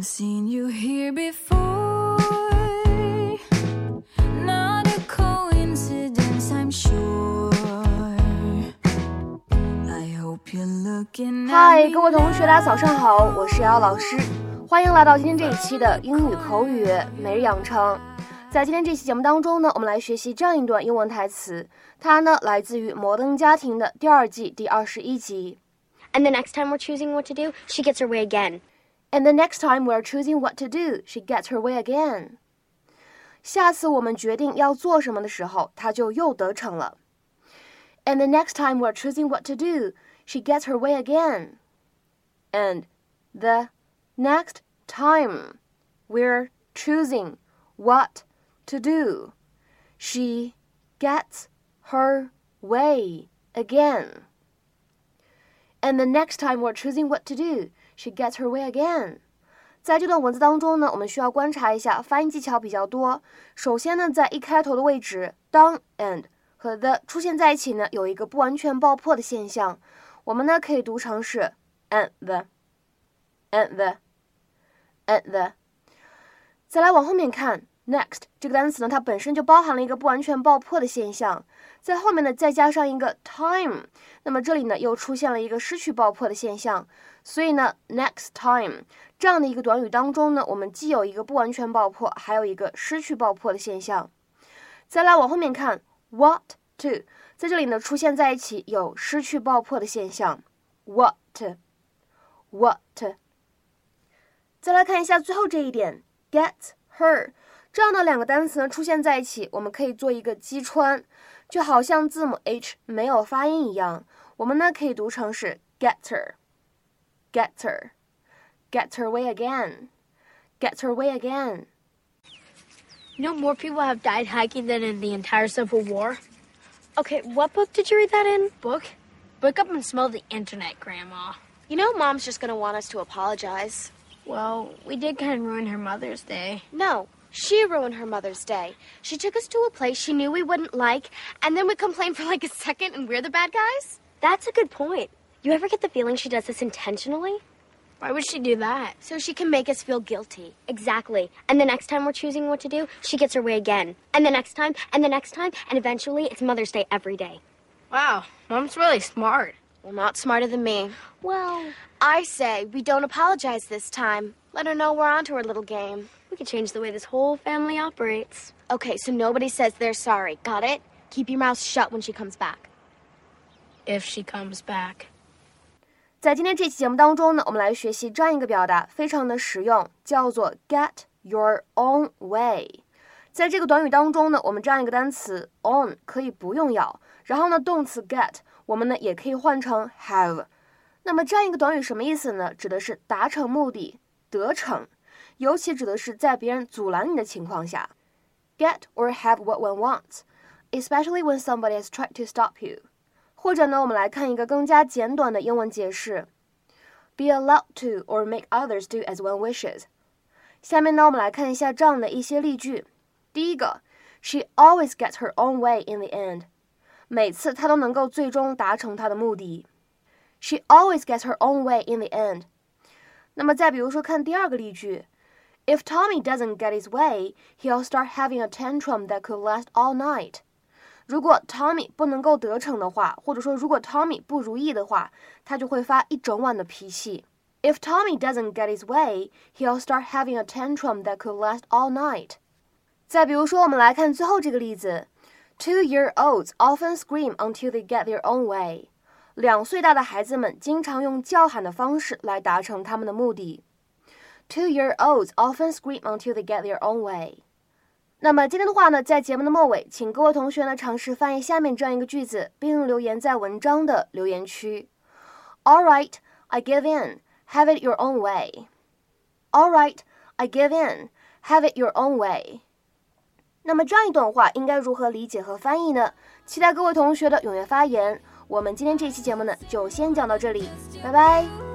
I've seen you here before. Not a coincidence, I'm sure. I hope you're looking 嗨， at 各位同学，大家早上好，我是瑶老师，欢迎来到今天这一期的英语口语每日养成。在今天这期节目当中呢，我们来学习这样一段英文台词，它呢来自于《摩登家庭》的第二季第二十一集。 And the next time we're choosing what to do, she gets her way again. And the next time we're choosing what to do, she gets her way again. 下次我们决定要做什么的时候，她就又得逞了。And the next time we're choosing what to do, she gets her way again. And the next time we're choosing what to do, she gets her way again. And the next time we're choosing what to do, she gets her way again. 在这段文字当中呢，我们需要观察一下发音技巧比较多。首先呢，在一开头的位置，当 and 和 the 出现在一起呢，有一个不完全爆破的现象，我们呢可以读成是 and the，and the，and the。再来往后面看，next 这个单词呢，它本身就包含了一个不完全爆破的现象，在后面呢再加上一个 time，那么这里呢又出现了一个失去爆破的现象，所以呢 next time 这样的一个短语当中呢，我们既有一个不完全爆破，还有一个失去爆破的现象。再来往后面看，what to 在这里呢出现在一起有失去爆破的现象，what what。再来看一下最后这一点，get her 这样的两个单词呢出现在一起，我们可以做一个击穿，就好像字母 h 没有发音一样，我们呢可以读成是 get her，get her，get her way again，get her way again。 You know, more people have died hiking than in the entire Civil War. Okay, what book did you read that in? Book? Wake up and smell the internet, Grandma. You know, Mom's just gonna want us to apologize. Well, we did kind of ruin her Mother's Day. No, she ruined her Mother's Day. She took us to a place she knew we wouldn't like, and then we complained for like a second and we're the bad guys? That's a good point. You ever get the feeling she does this intentionally? Why would she do that? So she can make us feel guilty. Exactly. And the next time we're choosing what to do, she gets her way again. And the next time, and the next time, and eventually it's Mother's Day every day. Wow, Mom's really smart. Well, not smarter than me. Well, I say we don't apologize this time. Let her know we're onto her little game. We could change the way this whole family operates. Okay, so nobody says they're sorry. Got it? Keep your mouth shut when she comes back. If she comes back. 在今天这期节目当中呢，我们来学习这样一个表达，非常的实用，叫做 get your own way。在这个短语当中呢，我们这样一个单词 own 可以不用咬，然后呢，动词 get 我们呢也可以换成 have。那么这样一个短语什么意思呢？指的是达成目的、得逞，尤其指的是在别人阻拦你的情况下，get or have what one wants，especially when somebody has tried to stop you。或者呢，我们来看一个更加简短的英文解释：be allowed to or make others do as one wishes。下面呢，我们来看一下这样的一些例句。第一个，She always gets her own way in the end。每次她都能够最终达成她的目的。She always gets her own way in the end。那么再比如说，看第二个例句 ：If Tommy doesn't get his way, he'll start having a tantrum that could last all night。如果 Tommy 不能够得逞的话，或者说如果 Tommy 不如意的话，他就会发一整晚的脾气。If Tommy doesn't get his way, he'll start having a tantrum that could last all night. 再比如说，我们来看最后这个例子：Two-year-olds often scream until they get their own way. 两岁大的孩子们经常用叫喊的方式来达成他们的目的。 Two-year-olds often scream until they get their own way. 那么今天的话呢，在节目的末尾，请各位同学呢尝试翻译下面这样一个句子，并留言在文章的留言区。All right, I give in. Have it your own way. All right, I give in. Have it your own way. 那么这样一段话应该如何理解和翻译呢？期待各位同学的踊跃发言。我们今天这期节目呢，就先讲到这里，拜拜。